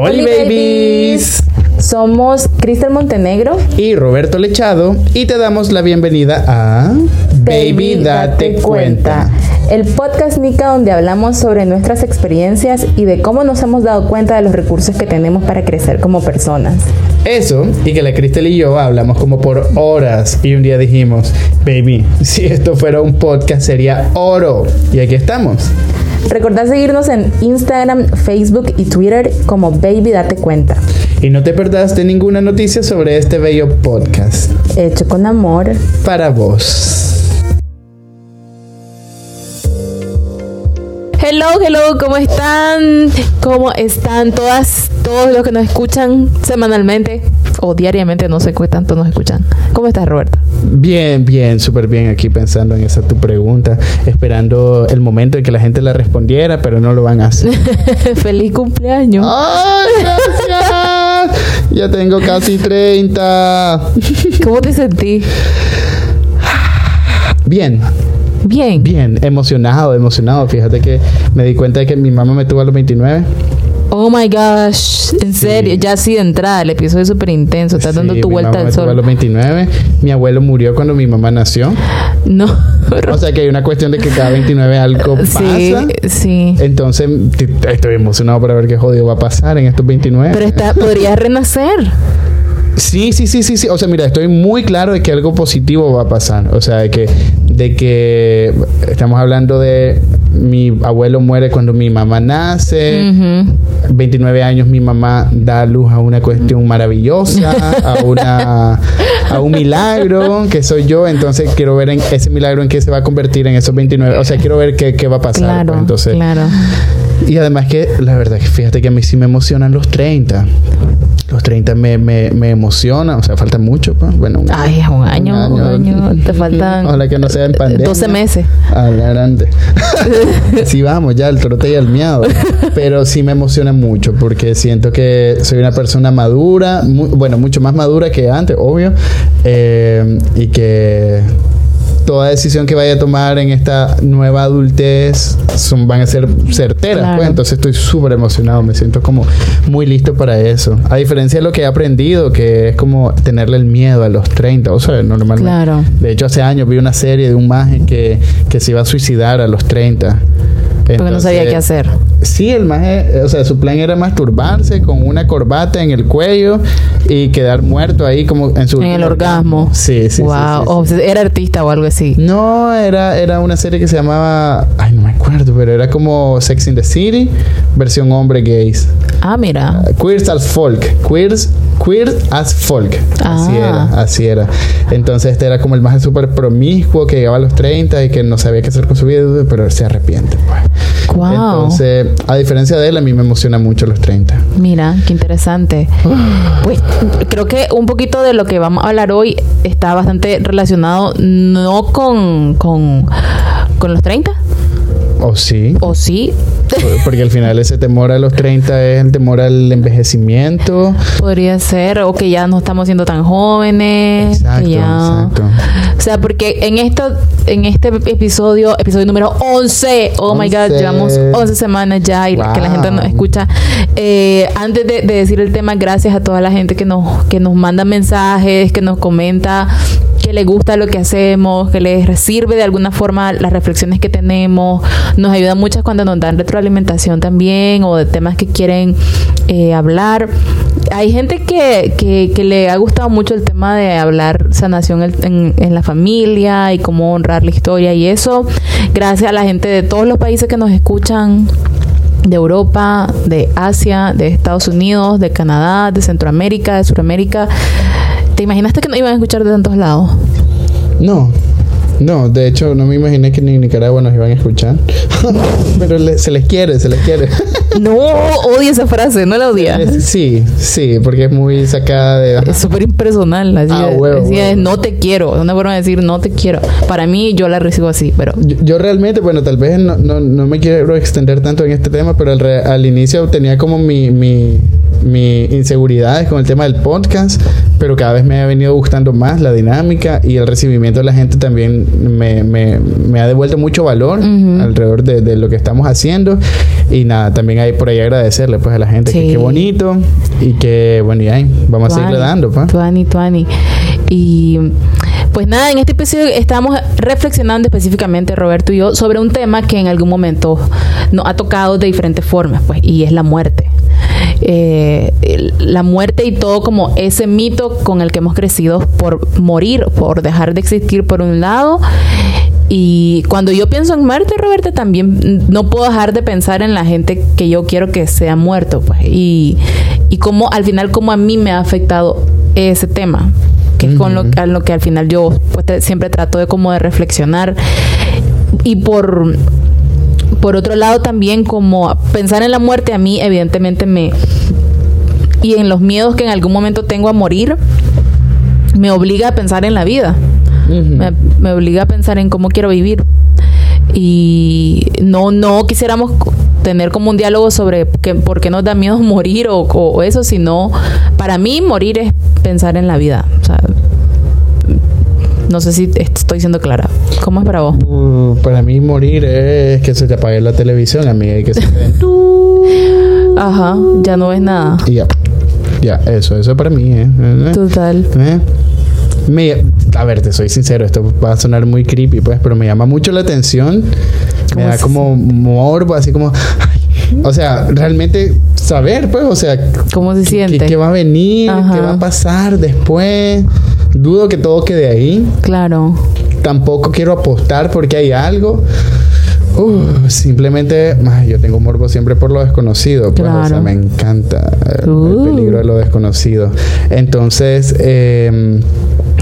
Hola babies. Somos Cristel Montenegro y Roberto Lechado y te damos la bienvenida a Baby, date, cuenta. El podcast Nica donde hablamos sobre nuestras experiencias y de cómo nos hemos dado cuenta de los recursos que tenemos para crecer como personas. Eso, y que la Cristel y yo hablamos como por horas y un día dijimos, baby, si esto fuera un podcast sería oro. Y aquí estamos. Recordá seguirnos en Instagram, Facebook y Twitter como Baby Date Cuenta. Y no te perdás de ninguna noticia sobre este bello podcast. Hecho con amor. Para vos. Hello, hello, ¿cómo están? ¿Cómo están todas, todos los que nos escuchan semanalmente o diariamente? No sé qué tanto nos escuchan. ¿Cómo estás, Roberto? Bien, bien, súper bien aquí pensando en esa tu pregunta, esperando el momento en que la gente la respondiera, pero no lo van a hacer. ¡Feliz cumpleaños! ¡Ay, gracias! ya tengo casi 30. ¿Cómo te sentí? Bien. Bien. Bien, emocionado, emocionado. Fíjate que me di cuenta de que mi mamá me tuvo a los 29. Oh my gosh, en serio, ya así de entrada, el episodio es súper intenso, estás dando tu vuelta al sol. Tuvo a los 29, mi abuelo murió cuando mi mamá nació. No. O sea que hay una cuestión de que cada 29 algo pasa. Sí, sí. Entonces estoy emocionado para ver qué jodido va a pasar en estos 29. Pero está, podrías renacer. Sí, sí, sí, sí, sí. O sea, mira, estoy muy claro de que algo positivo va a pasar. O sea, de que, de que estamos hablando de mi abuelo muere cuando mi mamá nace. 29 años mi mamá da luz a una cuestión maravillosa, a una a un milagro que soy yo, entonces quiero ver en ese milagro en qué se va a convertir en esos 29, o sea, quiero ver qué, qué va a pasar. Claro, pues, entonces, claro. Y además que la verdad que fíjate que a mí sí me emocionan los 30. Los 30 me, me, me emocionan, o sea, falta mucho, pues. Bueno, un, Ay, es un año, un año. Te faltan. Ojalá que no sea en pandemia. 12 meses. Adelante. sí, vamos, ya el trote y el miado. Pero sí me emociona mucho porque siento que soy una persona madura, muy, bueno, mucho más madura que antes, obvio. Eh, y que toda decisión que vaya a tomar en esta nueva adultez son, van a ser certeras. Claro. Pues, entonces estoy súper emocionado, me siento como muy listo para eso. A diferencia de lo que he aprendido, que es como tenerle el miedo a los 30, o sea, normalmente. Claro. De hecho, hace años vi una serie de un maje que, que se iba a suicidar a los 30. Porque no sabía qué hacer. Sí, el maje, o sea, su plan era masturbarse con una corbata en el cuello y quedar muerto ahí como en su... En el orgasmo. Sí, sí. Wow. sí, sí, O sí. sea, era artista o algo así. No, era, era una serie que se llamaba... Ay, no me acuerdo, pero era como Sex in the City, versión hombre gays. Ah, mira. Uh, Queers as folk. Queers, queer as folk. Así Ah. era, así era. Entonces este era como el más súper promiscuo que llegaba a los 30 y que no sabía qué hacer con su vida, pero se arrepiente. Pues. Wow. Entonces, a diferencia de él, a mí me emociona mucho los 30. Mira, qué interesante. Pues creo que un poquito de lo que vamos a hablar hoy está bastante relacionado no con, con, con los 30, ¿O sí? o sí, Porque al final ese temor a los 30 es el temor al envejecimiento. podría ser, o que ya no estamos siendo tan jóvenes. Exacto, ya- exacto. O sea, porque en esto, en este episodio, episodio número 11, oh my god, 11. llevamos 11 semanas ya y Wow. que la gente nos escucha. Eh, antes de, de decir el tema, gracias a toda la gente que nos, que nos manda mensajes, que nos comenta que le gusta lo que hacemos, que les sirve de alguna forma las reflexiones que tenemos. Nos ayuda mucho cuando nos dan retroalimentación también o de temas que quieren eh, hablar. Hay gente que, que, que le ha gustado mucho el tema de hablar sanación en, en- la familia y cómo honrar la historia y eso. Gracias a la gente de todos los países que nos escuchan de Europa, de Asia, de Estados Unidos, de Canadá, de Centroamérica, de Sudamérica. ¿Te imaginaste que nos iban a escuchar de tantos lados? No. No, de hecho, no me imaginé que ni en Nicaragua nos iban a escuchar. Pero le- se les quiere, se les quiere. No, odio esa frase, no la odia. Sí, sí, porque es muy sacada de... Es súper impersonal. Así, Ah, es- huevo, así es, huevo. no te quiero. Es una forma de decir no te quiero. Para mí, yo la recibo así, pero. Yo, yo realmente, bueno, tal vez no, no, no me quiero extender tanto en este tema, pero al, re- al inicio tenía como mi, mi, mis inseguridades con el tema del podcast, pero cada vez me ha venido gustando más la dinámica y el recibimiento de la gente también me, me, me ha devuelto mucho valor alrededor de, de, lo que estamos haciendo. Y nada, también hay por ahí agradecerle pues a la gente que qué bonito y que bueno, y ahí vamos a seguirle dando. Pa. Tuani, tuani. Y pues nada, en este episodio estamos reflexionando específicamente, Roberto y yo, sobre un tema que en algún momento nos ha tocado de diferentes formas, pues, y es la muerte. Eh, la muerte y todo como ese mito con el que hemos crecido por morir, por dejar de existir por un lado. Y cuando yo pienso en muerte, Roberto, también no puedo dejar de pensar en la gente que yo quiero que sea muerto, pues, y, y cómo al final, cómo a mí me ha afectado ese tema que es con lo, a lo que al final yo pues, siempre trato de como de reflexionar. Y por por otro lado también como pensar en la muerte a mí evidentemente me y en los miedos que en algún momento tengo a morir me obliga a pensar en la vida. Me, me, obliga a pensar en cómo quiero vivir. Y no no quisiéramos tener como un diálogo sobre que, por qué nos da miedo morir o, o, eso, sino para mí morir es pensar en la vida. O sea, no sé si estoy siendo clara. ¿Cómo es para vos? Uh, para mí morir es que se te apague la televisión, a mí hay que se Ajá, ya no ves nada. ya. Ya, eso, eso para mí, ¿eh? Total. ¿Eh? Me, a ver, te soy sincero, esto va a sonar muy creepy, pues, pero me llama mucho la atención. Me da como morbo, así como. o sea, realmente saber, pues, o sea. ¿Cómo se siente? ¿Qué, va a venir? ¿Qué va a pasar después? Dudo que todo quede ahí. Claro. Tampoco quiero apostar porque hay algo. Uh, simplemente, yo tengo morbo siempre por lo desconocido. Pues, o sea, me encanta el, uh. peligro de lo desconocido. Entonces, eh,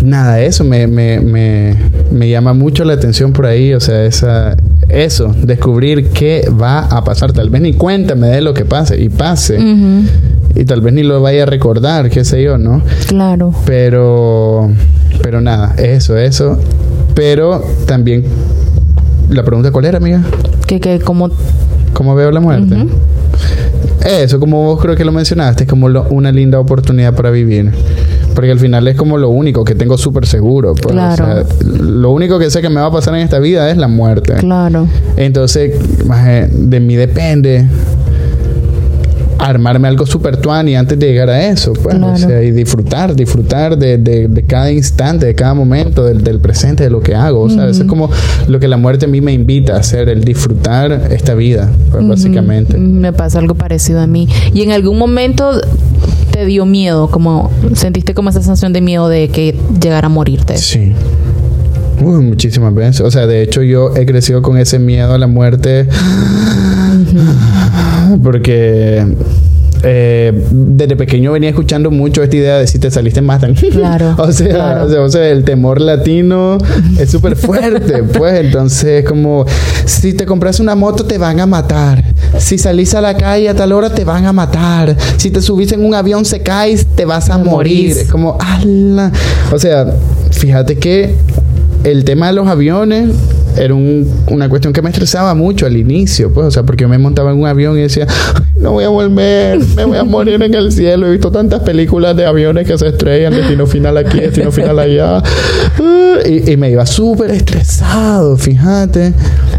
nada, eso me, me, me, me, llama mucho la atención por ahí. O sea, esa, eso, descubrir qué va a pasar. Tal vez ni cuenta me dé lo que pase y pase. Y tal vez ni lo vaya a recordar, qué sé yo, ¿no? Claro. Pero, pero nada, eso, eso. Pero también, la pregunta, ¿cuál era, amiga? Que, que, como... ¿Cómo veo la muerte? Eso, como vos creo que lo mencionaste, es como una linda oportunidad para vivir. Porque al final es como lo único que tengo súper seguro. Pues, claro. lo único que sé que me va a pasar en esta vida es la muerte. Claro. Entonces, de mí depende armarme algo súper tuani antes de llegar a eso, pues, o sea, y disfrutar, disfrutar de, de, cada instante, de cada momento, del, del, presente, de lo que hago, o sea, eso es como lo que la muerte a mí me invita a hacer, el disfrutar esta vida, pues, básicamente. Me pasa algo parecido a mí. Y en algún momento te dio miedo, como sentiste como esa sensación de miedo de que llegara a morirte. Sí. Uy, muchísimas veces. O sea, de hecho yo he crecido con ese miedo a la muerte. Porque eh, desde pequeño venía escuchando mucho esta idea de si te saliste matan. Claro. o, sea, O, sea, el temor latino es súper fuerte, pues entonces como si te compras una moto te van a matar. Si salís a la calle a tal hora te van a matar. Si te subís en un avión se caes te vas a morir. Como, ¡ala! O sea, fíjate que el tema de los aviones era una cuestión que me estresaba mucho al inicio, pues, o sea, porque yo me montaba en un avión y decía, no voy a volver, me voy a morir en el cielo. He visto tantas películas de aviones que se estrellan, destino final aquí, destino final allá. Y, y me iba súper estresado, fíjate.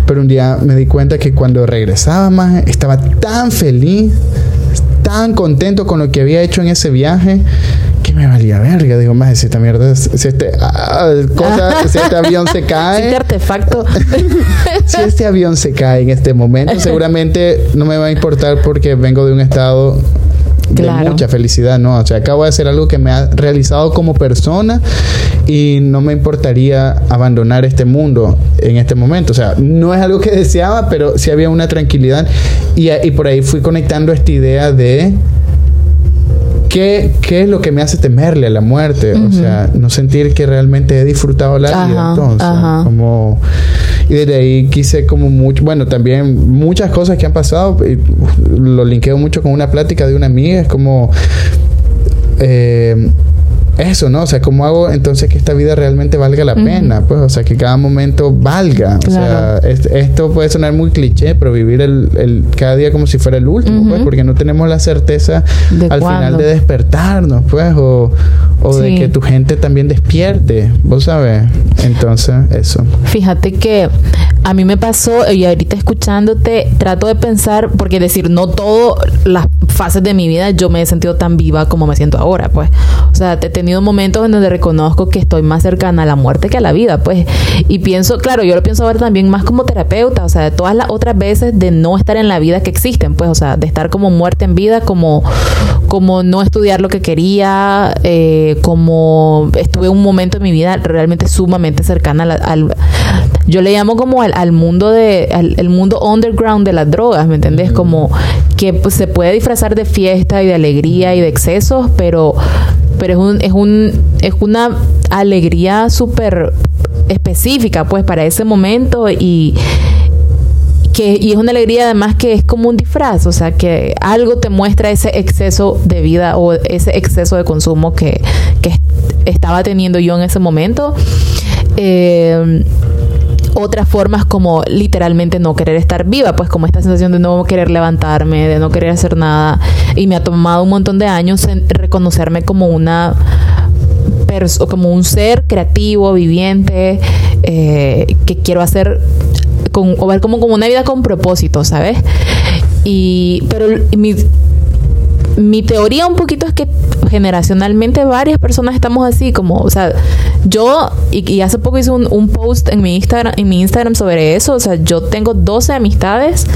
Pero un día me di cuenta que cuando regresaba más, estaba tan feliz, tan contento con lo que había hecho en ese viaje que me valía verga. Digo, más si esta mierda, si este, ah, cosa, si este avión se cae. Si este artefacto. si este avión se cae en este momento, seguramente no me va a importar porque vengo de un estado de mucha felicidad, ¿no? O sea, acabo de hacer algo que me ha realizado como persona y no me importaría abandonar este mundo en este momento. O sea, no es algo que deseaba, pero sí había una tranquilidad y, y por ahí fui conectando esta idea de ¿Qué, ¿Qué, es lo que me hace temerle a la muerte? O sea, no sentir que realmente he disfrutado la vida. Entonces, como. Y desde ahí quise como mucho, bueno, también muchas cosas que han pasado, y lo linkeo mucho con una plática de una amiga, es como, eh, eso, ¿no? O sea, ¿cómo hago entonces que esta vida realmente valga la pena? Pues, o sea, que cada momento valga. O sea, esto puede sonar muy cliché, pero vivir el, el, cada día como si fuera el último, pues, porque no tenemos la certeza al final de despertarnos, pues, o, o de que tu gente también despierte, vos sabes. Entonces, eso. Fíjate que a mí me pasó, y ahorita escuchándote, trato de pensar, porque decir, no todas las fases de mi vida yo me he sentido tan viva como me siento ahora, pues. O sea, he tenido momentos en donde reconozco que estoy más cercana a la muerte que a la vida, pues. Y pienso, claro, yo lo pienso ahora también más como terapeuta, o sea, de todas las otras veces de no estar en la vida que existen, pues, o sea, de estar como muerte en vida, como, como no estudiar lo que quería, eh, como estuve un momento en mi vida realmente sumamente cercana al, yo le llamo como al, mundo de al, el mundo underground de las drogas, ¿me entendés? Como que pues, se puede disfrazar de fiesta y de alegría y de excesos, pero pero es un es un es una alegría súper específica pues para ese momento y y es una alegría además que es como un disfraz, o sea, que algo te muestra ese exceso de vida o ese exceso de consumo que, estaba teniendo yo en ese momento. Eh, otras formas como literalmente no querer estar viva, pues como esta sensación de no querer levantarme, de no querer hacer nada. Y me ha tomado un montón de años reconocerme como una como un ser creativo, viviente, eh, que quiero hacer o ver como, como una vida con propósito, ¿sabes? Y, pero mi, mi teoría un poquito es que generacionalmente varias personas estamos así, como, o sea, yo, y, hace poco hice un, post en mi, Instagram, en mi Instagram sobre eso, o sea, yo tengo 12 amistades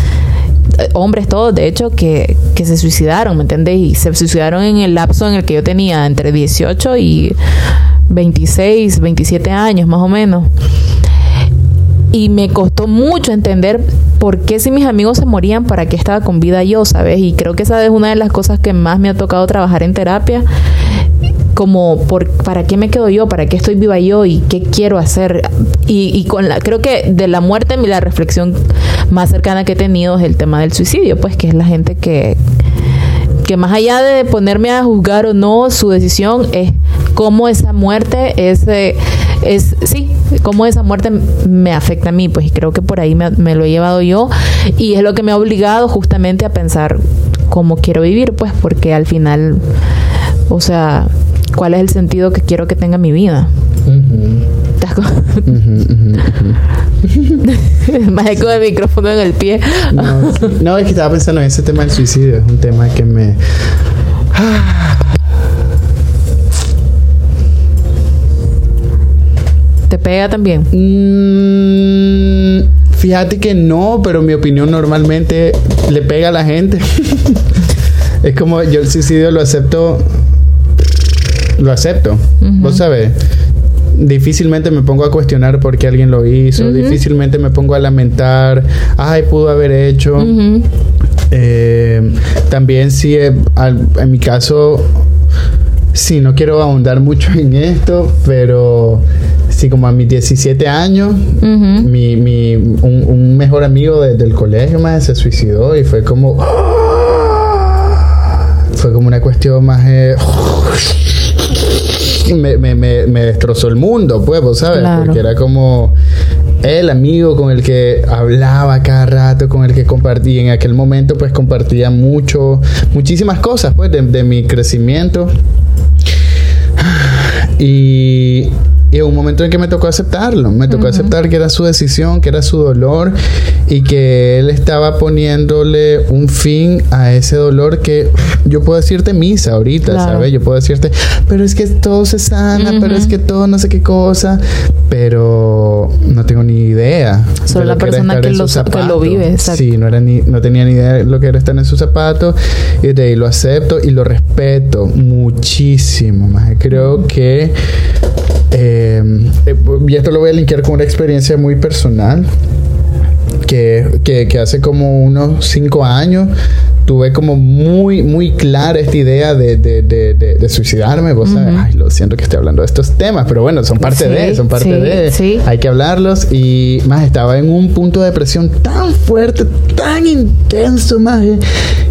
hombres todos, de hecho, que, que se suicidaron, ¿me entendés? Y se suicidaron en el lapso en el que yo tenía entre 18 y 26, 27 años, más o menos. Y me costó mucho entender por qué si mis amigos se morían, para qué estaba con vida yo, ¿sabes? Y creo que esa es una de las cosas que más me ha tocado trabajar en terapia como por para qué me quedo yo, para qué estoy viva yo y qué quiero hacer. Y, y con la, creo que de la muerte la reflexión más cercana que he tenido es el tema del suicidio, pues que es la gente que, más allá de ponerme a juzgar o no su decisión, es cómo esa muerte es, es sí, cómo esa muerte me afecta a mí, pues creo que por ahí me lo he llevado yo y es lo que me ha obligado justamente a pensar cómo quiero vivir, pues porque al final, o sea, cuál es el sentido que quiero que tenga mi vida. Más eco de micrófono en el pie. no, es que estaba pensando en ese tema del suicidio. Es un tema que me. ¿Te pega también? Mm, fíjate que no, pero mi opinión normalmente le pega a la gente. es como yo el suicidio lo acepto lo acepto. Vos sabés, difícilmente me pongo a cuestionar por qué alguien lo hizo, difícilmente me pongo a lamentar, ay, pudo haber hecho. Eh, también sí, eh, en mi caso, sí, no quiero ahondar mucho en esto, pero sí, como a mis 17 años, mi, mi, un, mejor amigo del colegio más se suicidó y fue como... Fue como una cuestión más... Eh, me, me, me, destrozó el mundo, pues, ¿sabes? Porque era como el amigo con el que hablaba cada rato, con el que compartía. En aquel momento, pues, compartía mucho, muchísimas cosas, pues, de, de mi crecimiento. Y y en un momento en que me tocó aceptarlo, me tocó aceptar que era su decisión, que era su dolor y que él estaba poniéndole un fin a ese dolor que yo puedo decirte misa ahorita, ¿sabes? Yo puedo decirte, pero es que todo se sana, pero es que todo no sé qué cosa, pero no tengo ni idea. Solo la persona que lo, que lo, vive, exacto. Sí, no, era ni, no tenía ni idea de lo que era estar en sus zapatos y de ahí lo acepto y lo respeto muchísimo. Más creo que eh, eh, y esto lo voy a linkear con una experiencia muy personal. Que, que, hace como unos cinco años tuve como muy, muy clara esta idea de, de, de, de, suicidarme. Vos sabes, ay, lo siento que estoy hablando de estos temas, pero bueno, son parte de, son parte de. Hay que hablarlos. Y más, estaba en un punto de depresión tan fuerte, tan intenso, más,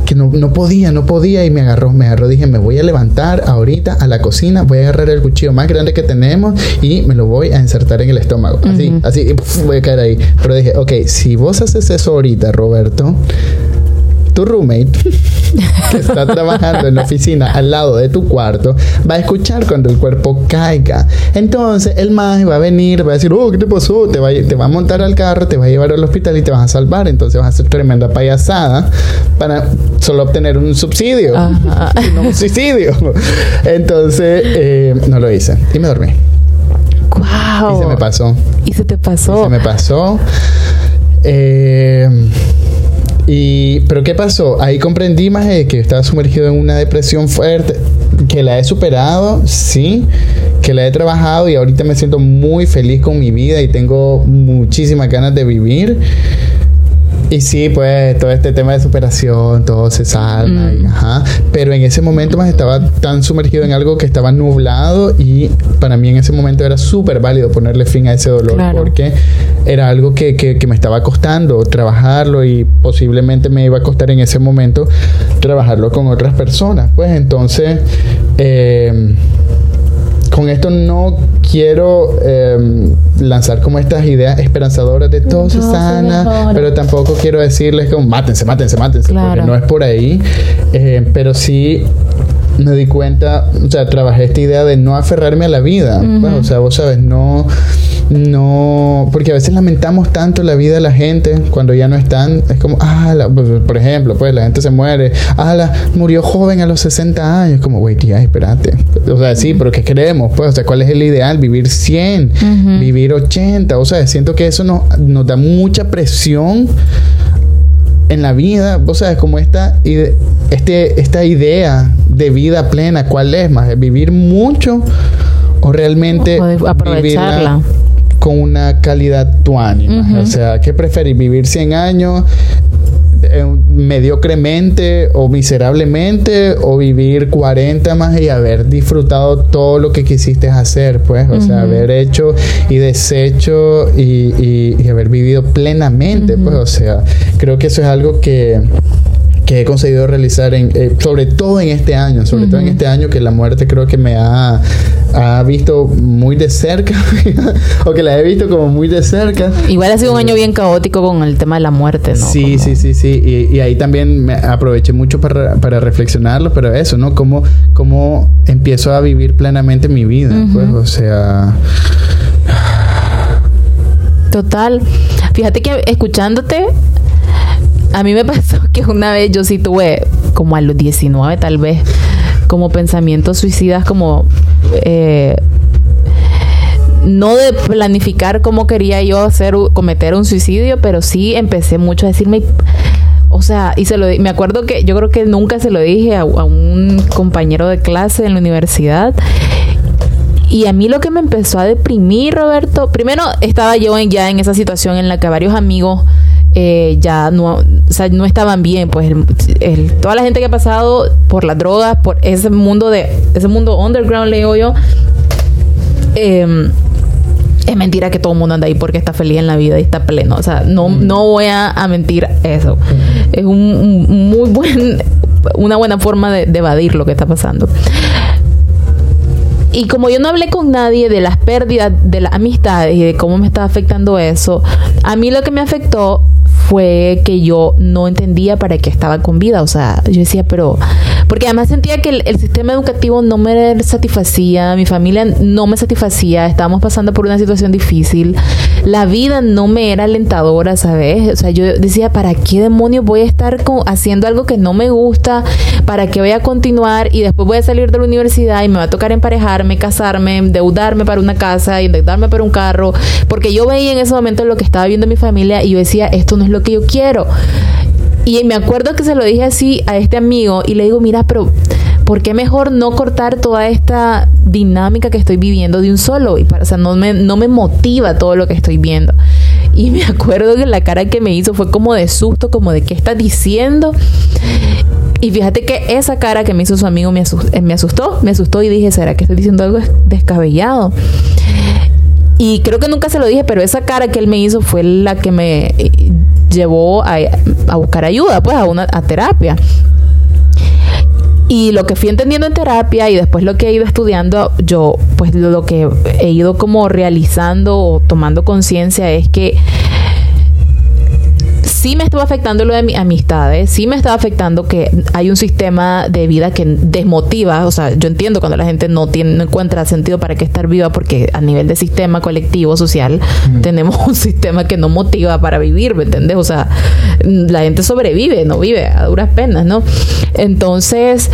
que no, no podía, no podía. Y me agarró, me agarró. Dije, me voy a levantar ahorita a la cocina, voy a agarrar el cuchillo más grande que tenemos y me lo voy a insertar en el estómago. Así, así, y voy a caer ahí. Pero dije, ok, si vos haces eso ahorita, Roberto, tu roommate que está trabajando en la oficina al lado de tu cuarto va a escuchar cuando el cuerpo caiga. Entonces el más va a venir, va a decir, oh, ¿qué te pasó? Te va, te va a montar al carro, te va a llevar al hospital y te vas a salvar. Entonces vas a hacer tremenda payasada para solo obtener un subsidio, no un suicidio. Entonces eh, no lo hice y me dormí. Wow. Y se me pasó. Y se te pasó. Y se me pasó. Eh, y, pero ¿qué pasó? Ahí comprendí más que estaba sumergido en una depresión fuerte, que la he superado, sí, que la he trabajado y ahorita me siento muy feliz con mi vida y tengo muchísimas ganas de vivir. Y sí, pues todo este tema de superación, todo se salva, mm. ajá. Pero en ese momento más estaba tan sumergido en algo que estaba nublado y para mí en ese momento era súper válido ponerle fin a ese dolor porque era algo que, que, me estaba costando trabajarlo y posiblemente me iba a costar en ese momento trabajarlo con otras personas. Pues entonces... Eh, con esto no quiero em, lanzar como estas ideas esperanzadoras de todo se sana, pero tampoco quiero decirles como mátense, mátense, mátense, porque no es por ahí. Eh, pero sí me di cuenta, o sea, trabajé esta idea de no aferrarme a la vida. o sea, vos sabes, no no, porque a veces lamentamos tanto la vida de la gente cuando ya no están, es como, ah, pues, por ejemplo, pues la gente se muere, ah, la, murió joven a los 60 años, como, güey, tía, espérate. O sea, sí, pero ¿qué queremos? Pues, o sea, ¿cuál es el ideal? Vivir 100, vivir 80, o sea, siento que eso nos, nos da mucha presión en la vida, o sea, es como esta, este, esta idea de vida plena, ¿cuál es más? ¿Vivir mucho o realmente aprovecharla? con una calidad tu ánima. O sea, ¿qué preferís? ¿Vivir 100 años mediocremente o miserablemente o vivir 40 más y haber disfrutado todo lo que quisiste hacer? Pues, o sea, haber hecho y deshecho y, y, haber vivido plenamente. Pues, o sea, creo que eso es algo que que he conseguido realizar, en, eh, sobre todo en este año, sobre todo en este año que la muerte creo que me ha, ha visto muy de cerca, o que la he visto como muy de cerca. Igual ha sido un año bien caótico con el tema de la muerte, ¿no? Sí, sí, sí, sí, y, ahí también me aproveché mucho para, para, reflexionarlo, pero eso, ¿no? Cómo, cómo empiezo a vivir plenamente mi vida, pues, o sea... Total. Fíjate que escuchándote, a mí me pasó que una vez yo sí tuve, como a los 19 tal vez, como pensamientos suicidas, como... Eh, no de planificar cómo quería yo hacer cometer un suicidio, pero sí empecé mucho a decirme, o sea, y se lo me acuerdo que yo creo que nunca se lo dije a, a, un compañero de clase en la universidad. Y a mí lo que me empezó a deprimir, Roberto, primero estaba yo ya en esa situación en la que varios amigos eh, ya no, o sea, no estaban bien, pues toda la gente que ha pasado por las drogas, por ese mundo de ese mundo underground, leo yo, em, es mentira que todo el mundo anda ahí porque está feliz en la vida y está pleno. O sea, no, no voy a, mentir eso. Es un, muy buen, una buena forma de, de evadir lo que está pasando. Y como yo no hablé con nadie de las pérdidas de las amistades y de cómo me estaba afectando eso, a mí lo que me afectó fue que yo no entendía para qué estaba con vida. O sea, yo decía, pero... Porque además sentía que el, sistema educativo no me satisfacía, mi familia no me satisfacía, estábamos pasando por una situación difícil, la vida no me era alentadora, ¿sabes? O sea, yo decía, ¿para qué demonios voy a estar haciendo algo que no me gusta? ¿Para qué voy a continuar? Y después voy a salir de la universidad y me va a tocar emparejarme, casarme, endeudarme para una casa, endeudarme para un carro, porque yo veía en ese momento lo que estaba viendo mi familia y yo decía, esto no es lo que yo quiero. Y me acuerdo que se lo dije así a este amigo y le digo, mira, pero ¿por qué mejor no cortar toda esta dinámica que estoy viviendo de un solo? Y para, o sea, no me, no me motiva todo lo que estoy viendo. y me acuerdo que la cara que me hizo fue como de susto, como de qué estás diciendo. Y fíjate que esa cara que me hizo su amigo me asustó, me asustó, me asustó y dije, ¿será que estoy diciendo algo descabellado? Y creo que nunca se lo dije, pero esa cara que él me hizo fue la que me llevó a, buscar ayuda, pues a una a terapia. Y lo que fui entendiendo en terapia y después lo que he ido estudiando, yo pues lo que he ido como realizando o tomando conciencia es que sí me estaba afectando lo de mis amistades, sí me estaba afectando que hay un sistema de vida que desmotiva, o sea, yo entiendo cuando la gente no tiene no encuentra sentido para qué estar viva porque a nivel de sistema colectivo social tenemos un sistema que no motiva para vivir, ¿me entiendes? O sea, la gente sobrevive, no vive a duras penas, ¿no? Entonces,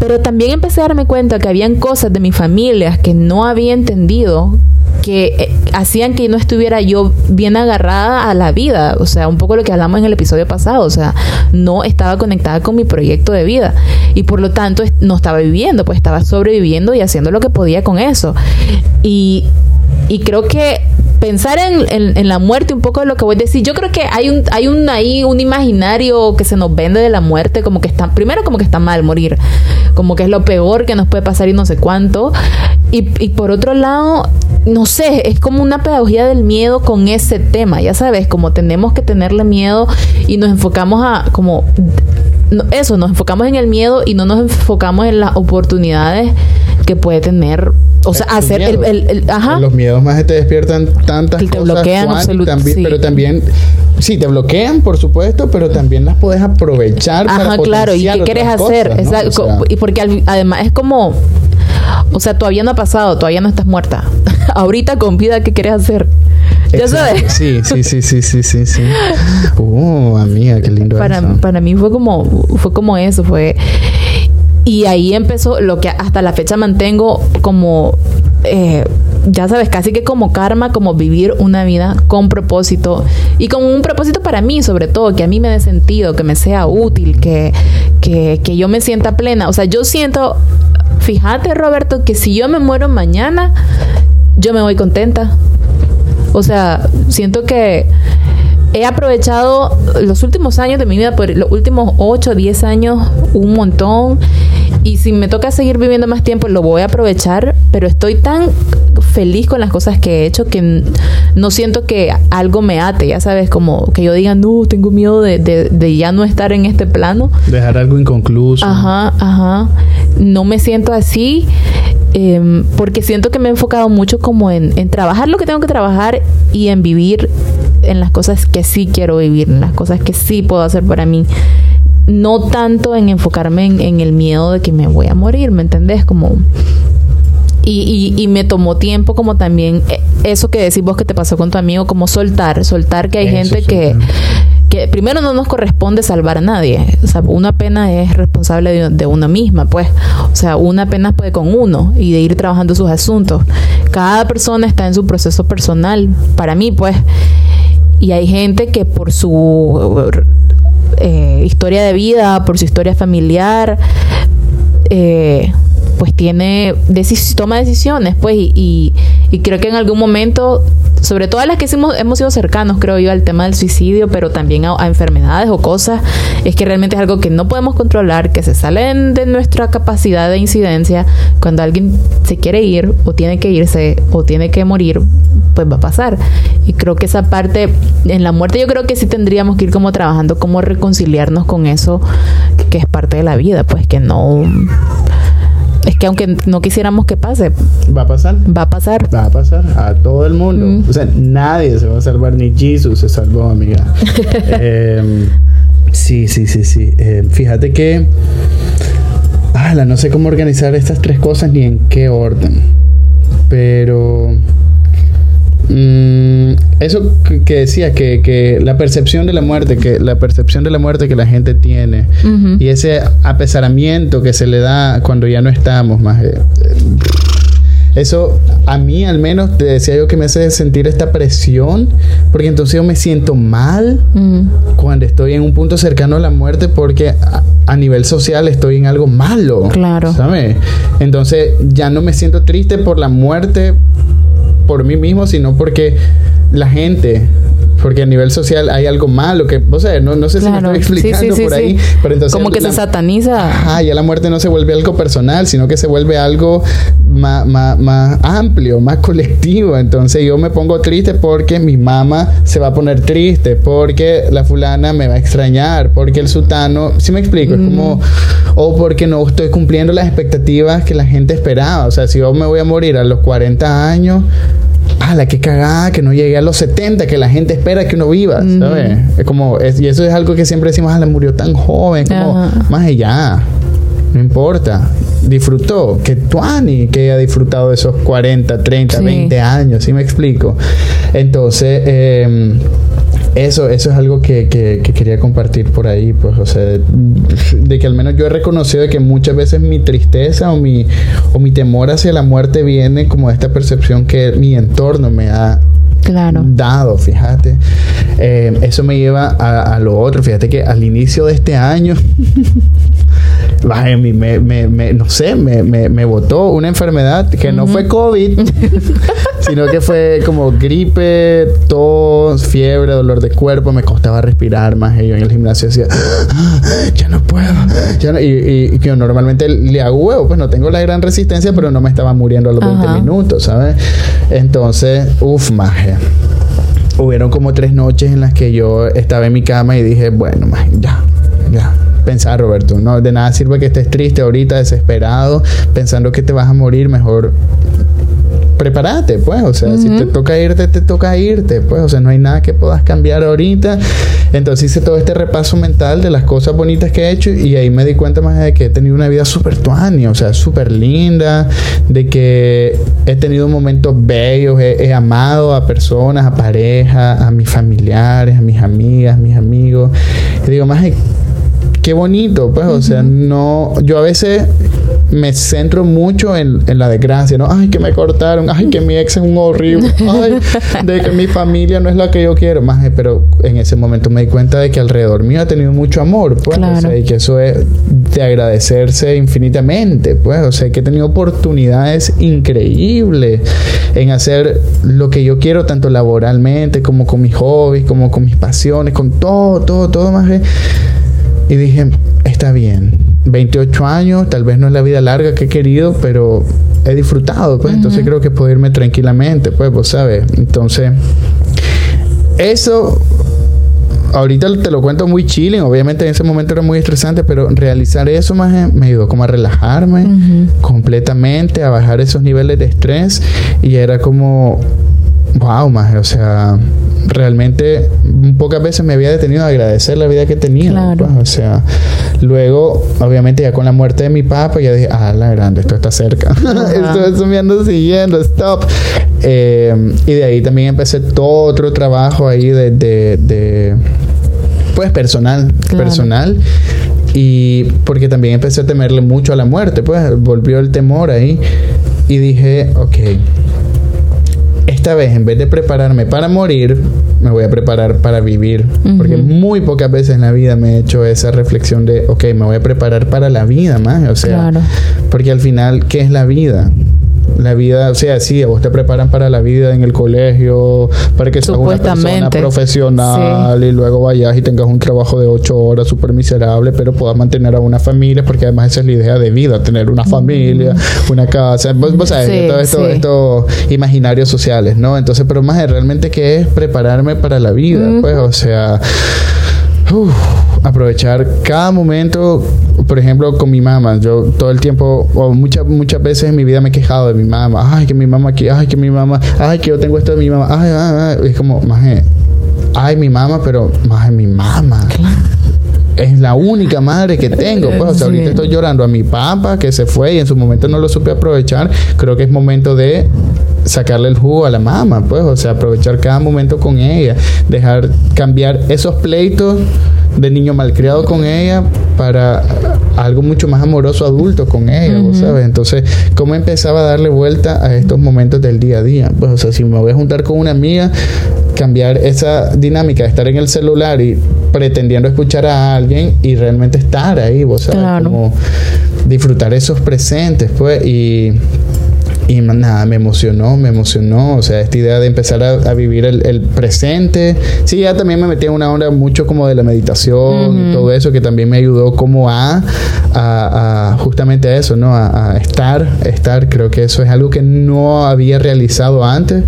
pero también empecé a darme cuenta que habían cosas de mi familia que no había entendido que eh, hacían que no estuviera yo bien agarrada a la vida, o sea, un poco lo que hablamos en el episodio pasado, o sea, no estaba conectada con mi proyecto de vida. Y por lo tanto no estaba viviendo, pues estaba sobreviviendo y haciendo lo que podía con eso. Y, y creo que pensar en, en, la muerte, un poco de lo que voy a decir, yo creo que hay un, hay un ahí un imaginario que se nos vende de la muerte, como que está, primero como que está mal morir, como que es lo peor que nos puede pasar y no sé cuánto. Y, y por otro lado, no sé, es como una pedagogía del miedo con ese tema, ya sabes, como tenemos que tenerle miedo y nos enfocamos a como eso, nos enfocamos en el miedo y no nos enfocamos en las oportunidades que puede tener o sea, hacer el, ajá. Los miedos más te despiertan tantas te cosas. bloquean absolutamente. Pero también, sí, te bloquean, por supuesto, pero también las puedes aprovechar ajá, para claro. ¿Y qué quieres hacer? Exacto. y porque además es como, o sea, todavía no ha pasado, todavía no estás muerta. Ahorita con vida, ¿qué quieres hacer? ¿Ya sabes? Sí, sí, sí, sí, sí, sí, sí. Uh, amiga, qué lindo para, eso. Para mí fue como, fue como eso, fue... Y ahí empezó lo que hasta la fecha mantengo como, eh, ya sabes, casi que como karma, como vivir una vida con propósito y con un propósito para mí, sobre todo, que a mí me dé sentido, que me sea útil, que, que, que yo me sienta plena. O sea, yo siento, fíjate Roberto, que si yo me muero mañana, yo me voy contenta. O sea, siento que he aprovechado los últimos años de mi vida, por los últimos 8 o 10 años, un montón. Y si me toca seguir viviendo más tiempo, lo voy a aprovechar, pero estoy tan feliz con las cosas que he hecho que no siento que algo me ate, ya sabes, como que yo diga, no, tengo miedo de, de ya no estar en este plano. Dejar algo inconcluso. Ajá, ajá. No me siento así. Em, porque siento que me he enfocado mucho como en, trabajar lo que tengo que trabajar y en vivir en las cosas que sí quiero vivir, en las cosas que sí puedo hacer para mí. No tanto en enfocarme en, el miedo de que me voy a morir, ¿me entendés? Como... Y, y, me tomó tiempo como también eh, eso que decís vos que te pasó con tu amigo, como soltar, soltar que hay gente que que primero no nos corresponde salvar a nadie. O sea, una pena es responsable de, de una misma, pues. O sea, una pena puede con uno y de ir trabajando sus asuntos. Cada persona está en su proceso personal, para mí, pues. Y hay gente que por su eh, historia de vida, por su historia familiar, eh, pues tiene toma decisiones, pues, y, creo que en algún momento, sobre todo las que hemos, sido cercanos, creo yo, al tema del suicidio, pero también a, enfermedades o cosas, es que realmente es algo que no podemos controlar, que se salen de nuestra capacidad de incidencia. Cuando alguien se quiere ir, o tiene que irse, o tiene que morir, pues va a pasar. Y creo que esa parte, en la muerte, yo creo que sí tendríamos que ir como trabajando, cómo reconciliarnos con eso, que es parte de la vida, pues que no es que aunque no quisiéramos que pase, va a pasar. Va a pasar. Va a pasar a todo el mundo. Mm. O sea, nadie se va a salvar, ni Jesús se salvó, amiga. Em, sí, sí, sí, sí. Em, fíjate que. Ah, no sé cómo organizar estas tres cosas ni en qué orden. Pero Mm, eso que, decía, que, que, la percepción de la muerte, que la percepción de la muerte que la gente tiene y ese apesaramiento que se le da cuando ya no estamos más. Eh, eso a mí al menos te decía yo que me hace sentir esta presión porque entonces yo me siento mal cuando estoy en un punto cercano a la muerte porque a, a, nivel social estoy en algo malo. Claro. ¿Sabes? Entonces ya no me siento triste por la muerte por mí mismo, sino porque la gente porque a nivel social hay algo malo que, o sea, no, no sé si me estoy explicando por ahí, pero entonces... Como que se sataniza. Ajá, ya la muerte no se vuelve algo personal, sino que se vuelve algo más, más, más amplio, más colectivo. Entonces yo me pongo triste porque mi mamá se va a poner triste, porque la fulana me va a extrañar, porque el sultano, si me explico, es como, o porque no estoy cumpliendo las expectativas que la gente esperaba. O sea, si yo me voy a morir a los 40 años, ah, la que cagada que no llegué a los 70, que la gente espera que uno viva, ¿sabes? Es como, y eso es algo que siempre decimos, ah, la murió tan joven, como, más allá, no importa, disfrutó, que Tuani que haya disfrutado de esos 40, 30, 20 años, ¿sí me explico? Entonces, eh, eso, eso es algo que, quería compartir por ahí, pues, o sea, de, que al menos yo he reconocido de que muchas veces mi tristeza o mi, o mi temor hacia la muerte viene como de esta percepción que mi entorno me ha dado, fíjate. Eh, eso me lleva a, a, lo otro, fíjate que al inicio de este año me, me, me, no sé, me, me, me botó una enfermedad que no fue COVID, sino que fue como gripe, tos, fiebre, dolor de cuerpo, me costaba respirar más. Y yo en el gimnasio decía, ah, ya no puedo. y, y, yo normalmente le hago huevo, pues no tengo la gran resistencia, pero no me estaba muriendo a los 20 minutos, ¿sabes? Entonces, uff, maje hubieron como tres noches en las que yo estaba en mi cama y dije, bueno, ya, ya, pensar, Roberto. No, de nada sirve que estés triste ahorita, desesperado, pensando que te vas a morir, mejor prepárate, pues, o sea, si te toca irte, te toca irte, pues, o sea, no hay nada que puedas cambiar ahorita. Entonces hice todo este repaso mental de las cosas bonitas que he hecho y ahí me di cuenta más de que he tenido una vida súper tuania, o sea, súper linda, de que he tenido momentos bellos, he, he, amado a personas, a parejas, a mis familiares, a mis amigas, mis amigos. Y digo, más de qué bonito, pues, o sea, no, yo a veces me centro mucho en, la desgracia, ¿no? Ay, que me cortaron, ay, que mi ex es un horrible, ay, de que mi familia no es la que yo quiero, más, pero en ese momento me di cuenta de que alrededor mío ha tenido mucho amor, pues, o sea, y que eso es de agradecerse infinitamente, pues, o sea, que he tenido oportunidades increíbles en hacer lo que yo quiero, tanto laboralmente como con mis hobbies, como con mis pasiones, con todo, todo, todo más. Y dije, está bien, 28 años, tal vez no es la vida larga que he querido, pero he disfrutado, pues entonces creo que puedo irme tranquilamente, pues vos sabes. Entonces, eso ahorita te lo cuento muy chilling, obviamente en ese momento era muy estresante, pero realizar eso más me ayudó como a relajarme completamente, a bajar esos niveles de estrés y era como wow, más, o sea, realmente pocas veces me había detenido a agradecer la vida que tenía. Pues, o sea, luego, obviamente, ya con la muerte de mi papá, ya dije, ah, la grande, esto está cerca. esto, me ando siguiendo, stop. Eh, y de ahí también empecé todo otro trabajo ahí de, de, pues, personal, personal. Y porque también empecé a temerle mucho a la muerte, pues volvió el temor ahí. Y dije, ok, esta vez en vez de prepararme para morir, me voy a preparar para vivir. Porque muy pocas veces en la vida me he hecho esa reflexión de, ok, me voy a preparar para la vida más. O sea, porque al final, ¿qué es la vida? La vida, o sea, sí, vos te preparan para la vida en el colegio, para que seas una persona profesional y luego vayas y tengas un trabajo de ocho horas súper miserable, pero puedas mantener a una familia, porque además esa es la idea de vida, tener una familia, una casa, vos, vos sabes, todo esto, estos imaginarios sociales, ¿no? Entonces, pero más realmente que es prepararme para la vida, pues, o sea aprovechar cada momento, por ejemplo, con mi mamá. Yo todo el tiempo, o muchas, muchas veces en mi vida me he quejado de mi mamá. Ay, que mi mamá aquí, ay, que mi mamá, ay, que yo tengo esto de mi mamá. Ay, ay, ay. Es como, más ay, mi mamá, pero más mi mamá. Es la única madre que tengo. Pues, ahorita estoy llorando a mi papá que se fue y en su momento no lo supe aprovechar. Creo que es momento de sacarle el jugo a la mamá, pues, o sea, aprovechar cada momento con ella, dejar cambiar esos pleitos de niño malcriado con ella para algo mucho más amoroso adulto con ella, ¿sabes? Entonces, ¿cómo empezaba a darle vuelta a estos momentos del día a día? Pues, o sea, si me voy a juntar con una amiga, cambiar esa dinámica de estar en el celular y pretendiendo escuchar a alguien y realmente estar ahí, ¿vos sabes? Como disfrutar esos presentes, pues, y y nada, me emocionó, me emocionó. O sea, esta idea de empezar a, vivir el, presente. Sí, ya también me metí en una onda mucho como de la meditación y todo eso, que también me ayudó como a, a, justamente a eso, ¿no? A, a, estar, estar. Creo que eso es algo que no había realizado antes,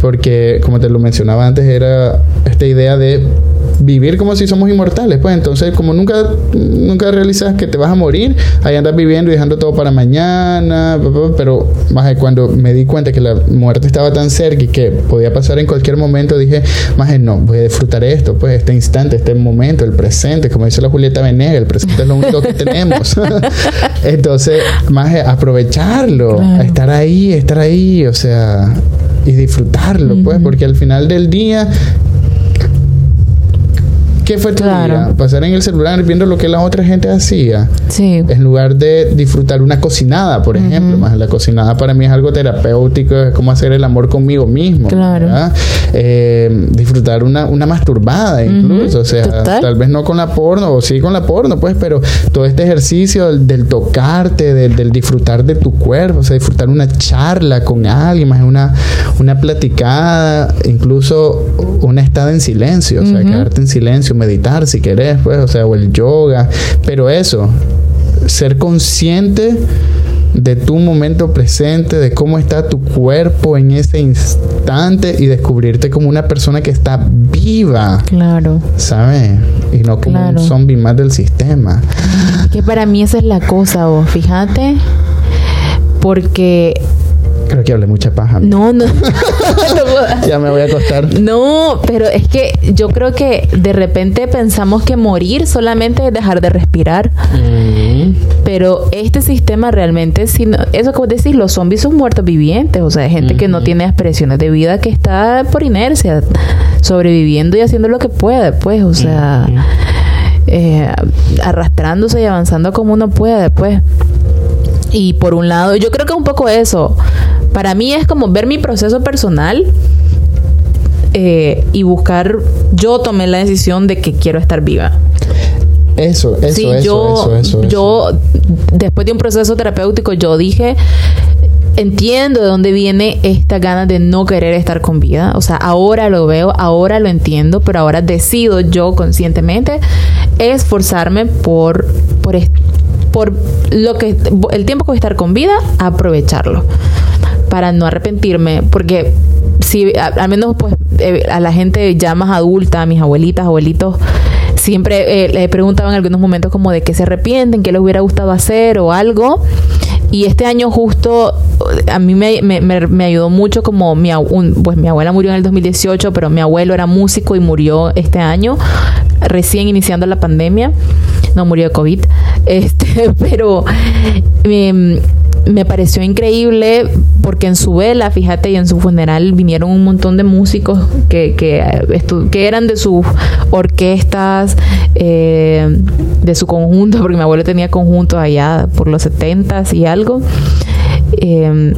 porque como te lo mencionaba antes, era esta idea de vivir como si somos inmortales, pues. Entonces como nunca, nunca realizas que te vas a morir, ahí andas viviendo y dejando todo para mañana, pero más cuando me di cuenta que la muerte estaba tan cerca y que podía pasar en cualquier momento, dije, más no, voy a disfrutar esto, pues este instante, este momento, el presente, como dice la Julieta Venegas, el presente es lo único que tenemos. entonces, más aprovecharlo, estar ahí, estar ahí, o sea, y disfrutarlo, pues, porque al final del día ¿Qué fue tu vida? Pasar en el celular viendo lo que la otra gente hacía. Sí. En lugar de disfrutar una cocinada, por ejemplo. Más la cocinada para mí es algo terapéutico, es como hacer el amor conmigo mismo. Claro. Eh, disfrutar una, una masturbada incluso. O sea, tal vez no con la porno, o sí con la porno, pues, pero todo este ejercicio del, tocarte, del, disfrutar de tu cuerpo, o sea, disfrutar una charla con alguien, más una, una platicada, incluso una estada en silencio, o sea, quedarte en silencio meditar si querés, pues, o sea, o el yoga, pero eso, ser consciente de tu momento presente, de cómo está tu cuerpo en ese instante y descubrirte como una persona que está viva. Claro. ¿Sabes? Y no como un zombie más del sistema. Que para mí esa es la cosa, vos, fíjate, porque Creo que hablé mucha paja. No, no. ya me voy a acostar. No, pero es que yo creo que de repente pensamos que morir solamente es dejar de respirar. Mm. Pero este sistema realmente, si eso como decís, los zombies son muertos vivientes, o sea, hay gente que no tiene expresiones de vida, que está por inercia, sobreviviendo y haciendo lo que puede, pues, o sea, eh, arrastrándose y avanzando como uno puede, pues. Y por un lado, yo creo que un poco eso. Para mí es como ver mi proceso personal eh, y buscar. Yo tomé la decisión de que quiero estar viva. Eso, eso, sí, eso, yo, eso, Yo, después de un proceso terapéutico, yo dije, entiendo de dónde viene esta ganas de no querer estar con vida. O sea, ahora lo veo, ahora lo entiendo, pero ahora decido yo conscientemente esforzarme por, por, por lo que el tiempo que voy a estar con vida, aprovecharlo para no arrepentirme, porque si al menos pues eh, a la gente ya más adulta, a mis abuelitas, abuelitos, siempre eh, le preguntaban en algunos momentos como de qué se arrepienten, qué les hubiera gustado hacer o algo. Y este año justo a mí me, me, me ayudó mucho como mi, pues mi abuela murió en el 2018, pero mi abuelo era músico y murió este año, recién iniciando la pandemia. No murió de COVID. Este, pero me, me pareció increíble porque en su vela, fíjate, y en su funeral vinieron un montón de músicos que, que, que eran de sus orquestas, eh, de su conjunto, porque mi abuelo tenía conjuntos allá por los 70 y algo. Eh,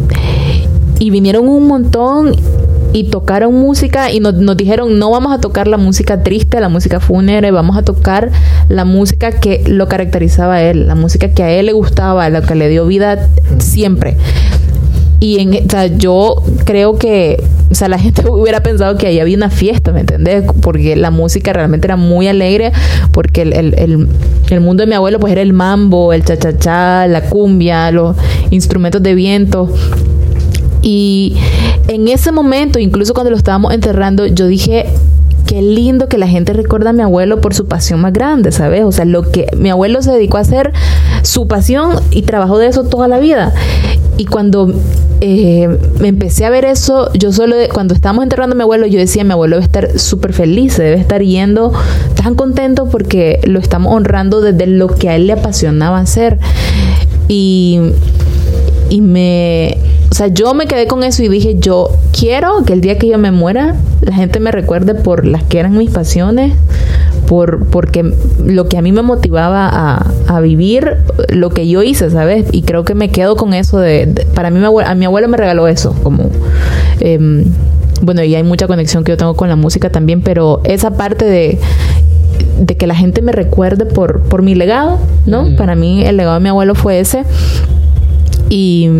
y vinieron un montón y tocaron música y nos, nos, dijeron no vamos a tocar la música triste, la música fúnebre, vamos a tocar la música que lo caracterizaba a él, la música que a él le gustaba, la que le dio vida siempre. Y en, o sea, yo creo que, o sea, la gente hubiera pensado que ahí había una fiesta, ¿me entendés? Porque la música realmente era muy alegre, porque el, el, el, mundo de mi abuelo pues era el mambo, el cha-cha-cha, la cumbia, los instrumentos de viento. Y en ese momento, incluso cuando lo estábamos enterrando, yo dije, qué lindo que la gente recuerda a mi abuelo por su pasión más grande, ¿sabes? O sea, lo que mi abuelo se dedicó a hacer, su pasión y trabajó de eso toda la vida. Y cuando eh, me empecé a ver eso, yo solo, cuando estábamos enterrando a mi abuelo, yo decía, mi abuelo debe estar súper feliz, debe estar yendo tan contento porque lo estamos honrando desde lo que a él le apasionaba hacer. Y, y me o sea, yo me quedé con eso y dije, yo quiero que el día que yo me muera, la gente me recuerde por las que eran mis pasiones, por porque lo que a mí me motivaba a, vivir, lo que yo hice, ¿sabes? Y creo que me quedo con eso de, para mí mi a mi abuelo me regaló eso, como em, bueno, y hay mucha conexión que yo tengo con la música también, pero esa parte de de que la gente me recuerde por, por mi legado, ¿no? Para mí el legado de mi abuelo fue ese. Y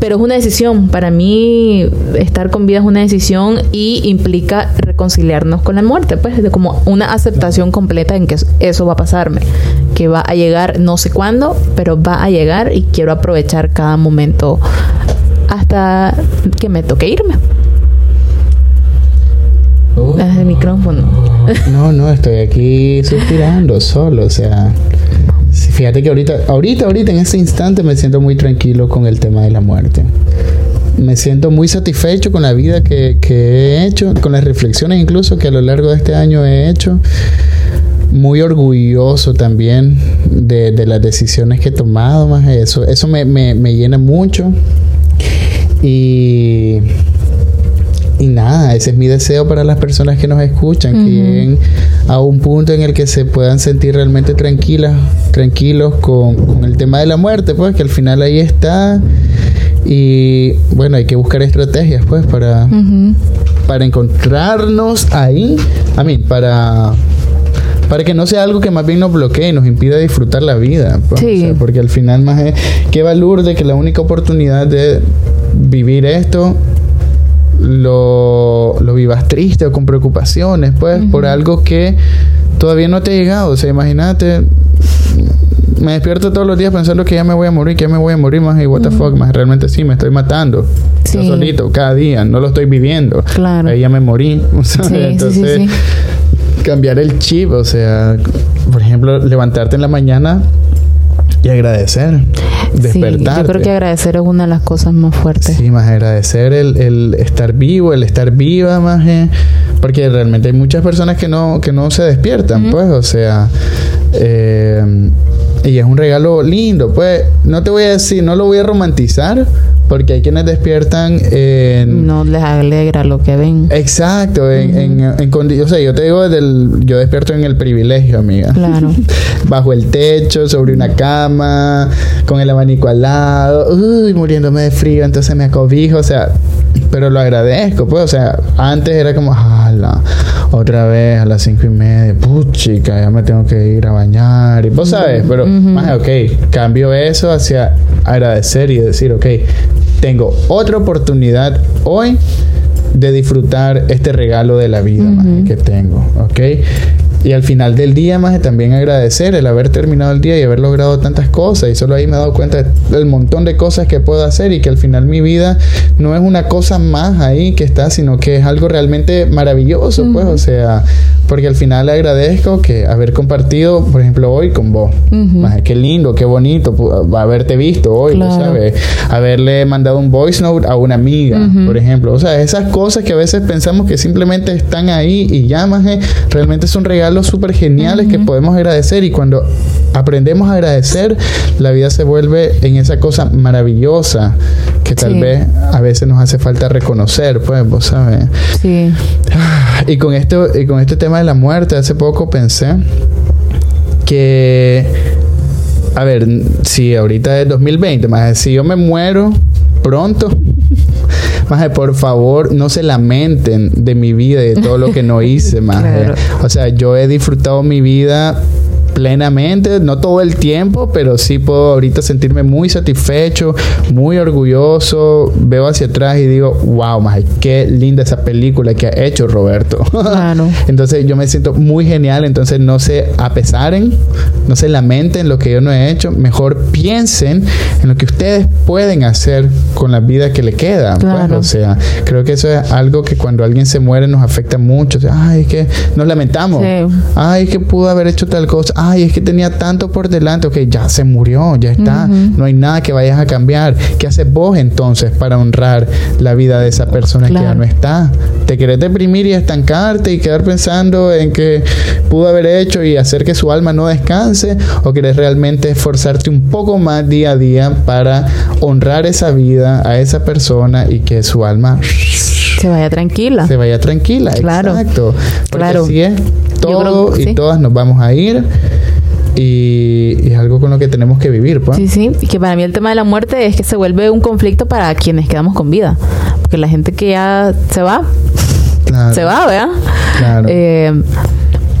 pero es una decisión. Para mí, estar con vida es una decisión y implica reconciliarnos con la muerte, pues, de como una aceptación completa en que eso va a pasarme, que va a llegar no sé cuándo, pero va a llegar y quiero aprovechar cada momento hasta que me toque irme. Desde el micrófono. No, no, estoy aquí suspirando solo, o sea. Fíjate que ahorita, ahorita, ahorita, en este instante me siento muy tranquilo con el tema de la muerte. Me siento muy satisfecho con la vida que, he hecho, con las reflexiones incluso que a lo largo de este año he hecho. Muy orgulloso también de, las decisiones que he tomado, más eso. Eso me, me llena mucho. Y y nada, ese es mi deseo para las personas que nos escuchan, que lleguen a un punto en el que se puedan sentir realmente tranquilas, tranquilos con, el tema de la muerte, pues que al final ahí está. Y bueno, hay que buscar estrategias, pues, para, para encontrarnos ahí. A mí, para para que no sea algo que más bien nos bloquee y nos impida disfrutar la vida. Pues, porque al final más es, qué valor de que la única oportunidad de vivir esto lo, lo vivas triste o con preocupaciones, pues, por algo que todavía no te ha llegado. O sea, imagínate, me despierto todos los días pensando que ya me voy a morir, que ya me voy a morir más y what the fuck, más realmente sí, me estoy matando. Yo solito, cada día, no lo estoy viviendo. Claro. Ahí ya me morí. Entonces, cambiar el chip, o sea, por ejemplo, levantarte en la mañana y agradecer. Despertar. yo creo que agradecer es una de las cosas más fuertes. Sí, más agradecer el, el estar vivo, el estar viva, más. Eh, porque realmente hay muchas personas que no, que no se despiertan, pues, o sea. Eh, y es un regalo lindo, pues. No te voy a decir, no lo voy a romantizar, porque hay quienes despiertan en... No les alegra lo que ven. Exacto, en, en, en, o sea, yo te digo, del, yo despierto en el privilegio, amiga. Claro. Bajo el techo, sobre una cama, con el abanico al lado, uy, muriéndome de frío, entonces me acobijo, o sea, pero lo agradezco, pues, o sea, antes era como, otra vez a las cinco y media, puchica, ya me tengo que ir a bañar, y vos sabes, pero, más, ok, cambio eso hacia agradecer y decir, ok, tengo otra oportunidad hoy de disfrutar este regalo de la vida que tengo, ¿ok? Y al final del día, más también agradecer el haber terminado el día y haber logrado tantas cosas. Y solo ahí me he dado cuenta del montón de cosas que puedo hacer y que al final mi vida no es una cosa más ahí que está, sino que es algo realmente maravilloso, pues, o sea, porque al final le agradezco que haber compartido, por ejemplo, hoy con vos. qué lindo, qué bonito haberte visto hoy, ¿sabes? Haberle mandado un voice note a una amiga, por ejemplo. O sea, esas cosas que a veces pensamos que simplemente están ahí y ya, más realmente son regalos súper geniales que podemos agradecer y cuando aprendemos a agradecer, la vida se vuelve en esa cosa maravillosa que tal vez a veces nos hace falta reconocer, pues, vos sabes. Sí. Y con esto, y con este tema de la muerte, hace poco pensé que, a ver, si ahorita es 2020, más si yo me muero pronto, más por favor, no se lamenten de mi vida y de todo lo que no hice, más. O sea, yo he disfrutado mi vida plenamente, no todo el tiempo, pero sí puedo ahorita sentirme muy satisfecho, muy orgulloso, veo hacia atrás y digo, wow, más qué linda esa película que ha hecho Roberto. entonces yo me siento muy genial, entonces no se apesaren, no se lamenten lo que yo no he hecho, mejor piensen en lo que ustedes pueden hacer con la vida que le queda. Pues, o sea, creo que eso es algo que cuando alguien se muere nos afecta mucho. ay, es que nos lamentamos. Ay, es que pudo haber hecho tal cosa ay, es que tenía tanto por delante, ok, ya se murió, ya está, no hay nada que vayas a cambiar. ¿Qué haces vos entonces para honrar la vida de esa persona que ya no está? ¿Te querés deprimir y estancarte y quedar pensando en que pudo haber hecho y hacer que su alma no descanse? ¿O querés realmente esforzarte un poco más día a día para honrar esa vida a esa persona y que su alma se vaya tranquila. Se vaya tranquila, claro. exacto. Porque claro. así es, todo y todas nos vamos a ir. Y, es algo con lo que tenemos que vivir. Pues. Sí, sí, y que para mí el tema de la muerte es que se vuelve un conflicto para quienes quedamos con vida. Porque la gente que ya se va, se va, ¿verdad? Claro. Eh,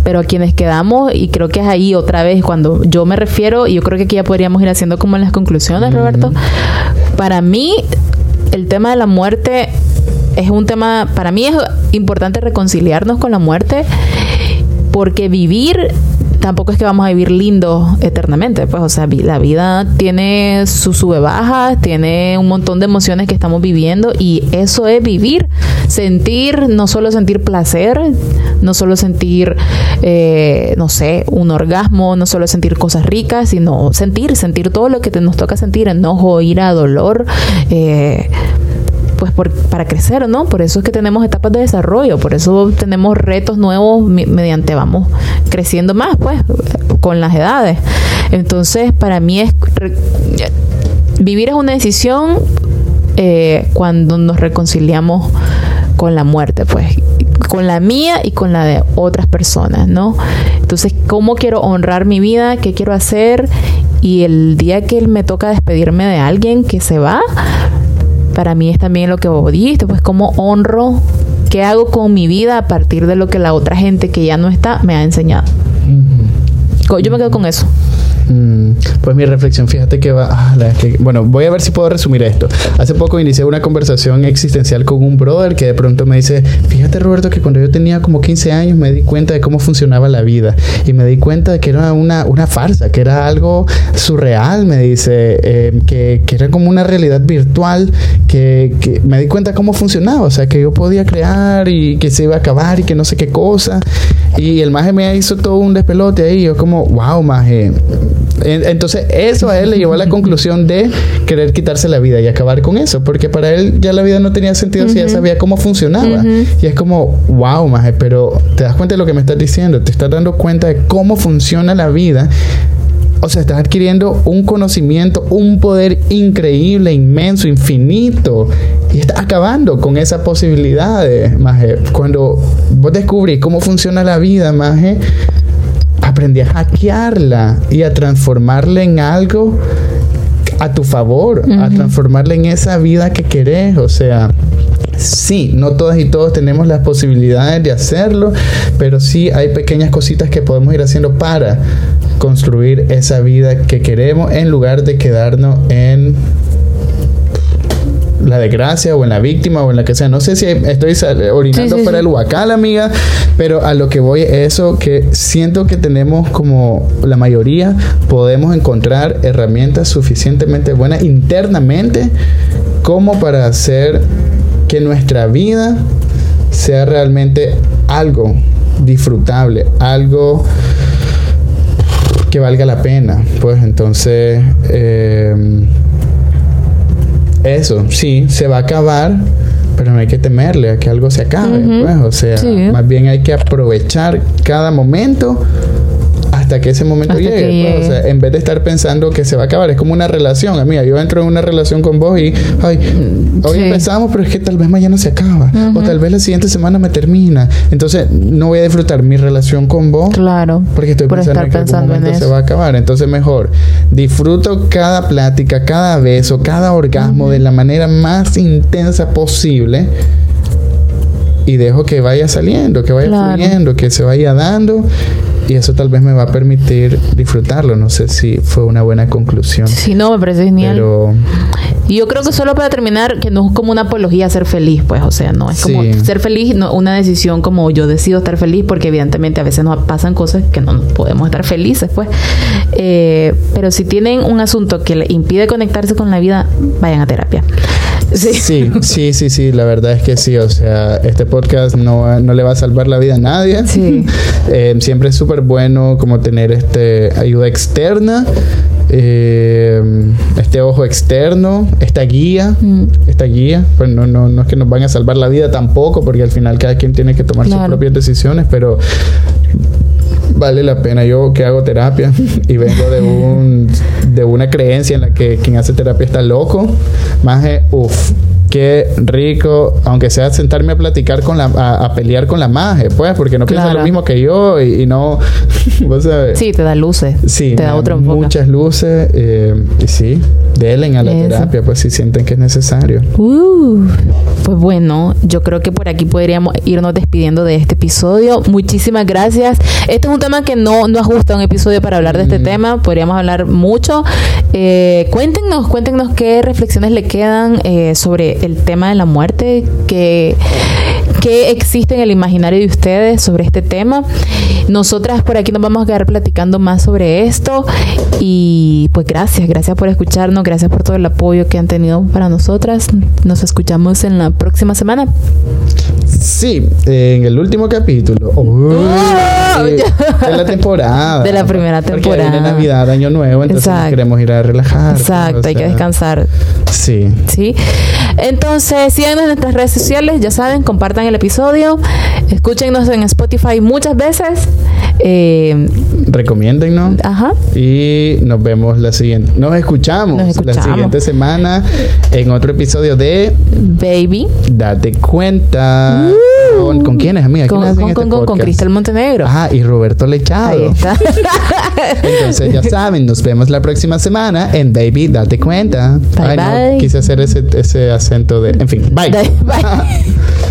pero a quienes quedamos, y creo que es ahí otra vez cuando yo me refiero, y yo creo que aquí ya podríamos ir haciendo como en las conclusiones, Roberto, para mí el tema de la muerte es un tema, para mí es importante reconciliarnos con la muerte, porque vivir tampoco es que vamos a vivir lindo eternamente, pues, o sea, la vida tiene sus sube bajas, tiene un montón de emociones que estamos viviendo y eso es vivir, sentir, no solo sentir placer, no solo sentir, eh, no sé, un orgasmo, no solo sentir cosas ricas, sino sentir, sentir todo lo que te, nos toca sentir, enojo, ira, dolor, eh, pues para crecer, ¿no? Por eso es que tenemos etapas de desarrollo, por eso tenemos retos nuevos mediante vamos creciendo más, pues, con las edades. Entonces, para mí es vivir es una decisión eh, cuando nos reconciliamos con la muerte, pues, con la mía y con la de otras personas, ¿no? Entonces, ¿cómo quiero honrar mi vida? ¿Qué quiero hacer? Y el día que me toca despedirme de alguien que se va, para mí es también lo que vos dijiste, pues cómo honro, qué hago con mi vida a partir de lo que la otra gente que ya no está me ha enseñado. Yo me quedo con eso. Mm, pues mi reflexión, fíjate que va. Ah, bueno, voy a ver si puedo resumir esto. Hace poco inicié una conversación existencial con un brother que de pronto me dice: Fíjate, Roberto, que cuando yo tenía como 15 años me di cuenta de cómo funcionaba la vida y me di cuenta de que era una, una farsa, que era algo surreal, me dice, em, que, que, era como una realidad virtual, que, que me di cuenta cómo funcionaba, o sea, que yo podía crear y que se iba a acabar y que no sé qué cosa. Y el maje me hizo todo un despelote ahí. Yo, como, wow, maje entonces, eso a él le llevó a la conclusión de querer quitarse la vida y acabar con eso, porque para él ya la vida no tenía sentido si ya sabía cómo funcionaba. Y es como, wow, maje, pero te das cuenta de lo que me estás diciendo, te estás dando cuenta de cómo funciona la vida. O sea, estás adquiriendo un conocimiento, un poder increíble, inmenso, infinito. Y estás acabando con esas posibilidades, maje. Cuando vos descubrís cómo funciona la vida, maje, aprendí a hackearla y a transformarla en algo a tu favor, a transformarla en esa vida que querés. O sea, sí, no todas y todos tenemos las posibilidades de hacerlo, pero sí hay pequeñas cositas que podemos ir haciendo para construir esa vida que queremos en lugar de quedarnos en la desgracia o en la víctima o en la que sea. No sé si estoy orinando para el huacal, amiga, pero a lo que voy es eso, que siento que tenemos como la mayoría, podemos encontrar herramientas suficientemente buenas internamente como para hacer que nuestra vida sea realmente algo disfrutable, algo que valga la pena. Pues entonces... Eh, eso, sí, se va a acabar, pero no hay que temerle a que algo se acabe, pues, o sea, más bien hay que aprovechar cada momento hasta que ese momento llegue. Pues, o sea, en vez de estar pensando que se va a acabar, es como una relación. Amiga, yo entro en una relación con vos y, ay, hoy empezamos, pero es que tal vez mañana se acaba. O tal vez la siguiente semana me termina. Entonces, no voy a disfrutar mi relación con vos. Claro. Porque estoy pensando que en algún momento se va a acabar. Entonces, mejor disfruto cada plática, cada beso, cada orgasmo de la manera más intensa posible y dejo que vaya saliendo, que vaya fluyendo, que se vaya dando y eso tal vez me va a permitir disfrutarlo. No sé si fue una buena conclusión. Sí, no, me parece genial. Pero... Y yo creo que solo para terminar, que no es como una apología a ser feliz, pues, o sea, no es como ser feliz, no, una decisión como yo decido estar feliz, porque evidentemente a veces nos pasan cosas que no podemos estar felices, pues. Eh, pero si tienen un asunto que le impide conectarse con la vida, vayan a terapia. Sí. sí, sí, sí, la verdad es que sí. O sea, este podcast no, no le va a salvar la vida a nadie. Sí. Eh, siempre es súper bueno como tener este ayuda externa. Eh, este ojo externo, esta guía, mm. esta guía, pues no, no, no es que nos van a salvar la vida tampoco, porque al final cada quien tiene que tomar sus propias decisiones, pero vale la pena. Yo que hago terapia y vengo de un de una creencia en la que quien hace terapia está loco, más uff, qué rico, aunque sea sentarme a platicar con la, a, pelear con la magia, pues, porque no piensa lo mismo que yo y, no, Sí, te da luces. Sí, te da, otro Muchas luces, eh, y sí, Delen a la Eso. terapia, pues si sienten que es necesario. Uh, pues bueno, yo creo que por aquí podríamos irnos despidiendo de este episodio. Muchísimas gracias. Este es un tema que no, no ajusta un episodio para hablar de este Mm. tema. Podríamos hablar mucho. Eh, cuéntenos, cuéntenos qué reflexiones le quedan eh, sobre el tema de la muerte, qué, qué existe en el imaginario de ustedes sobre este tema. Nosotras por aquí nos vamos a quedar platicando más sobre esto. Y pues gracias, gracias por escucharnos, gracias por todo el apoyo que han tenido para nosotras. Nos escuchamos en la próxima semana. Sí, en el último capítulo. ¡Oh! de la temporada. De la primera Porque temporada. viene Navidad, Año Nuevo, entonces Exacto. queremos ir a relajar. Exacto, hay que descansar. Sí. ¿sí? Entonces, síganos en nuestras redes sociales, ya saben, compartan el episodio, escúchenos en Spotify muchas veces. Eh, Recomiéndennos. ajá. Y nos vemos la siguiente. Nos escuchamos, Nos la siguiente semana en otro episodio de Baby. Date cuenta. ¿Con, ¿con quiénes, amiga? Uh. Con, ¿Quiénes hacen con, este con, con, con podcast? Cristal Montenegro. Ah, y Roberto Ahí Lechado. está. Entonces ya saben, nos vemos la próxima semana en Baby, date cuenta. Bye, Ay, no, bye. quise hacer ese, ese acento de. En fin, bye. Bye.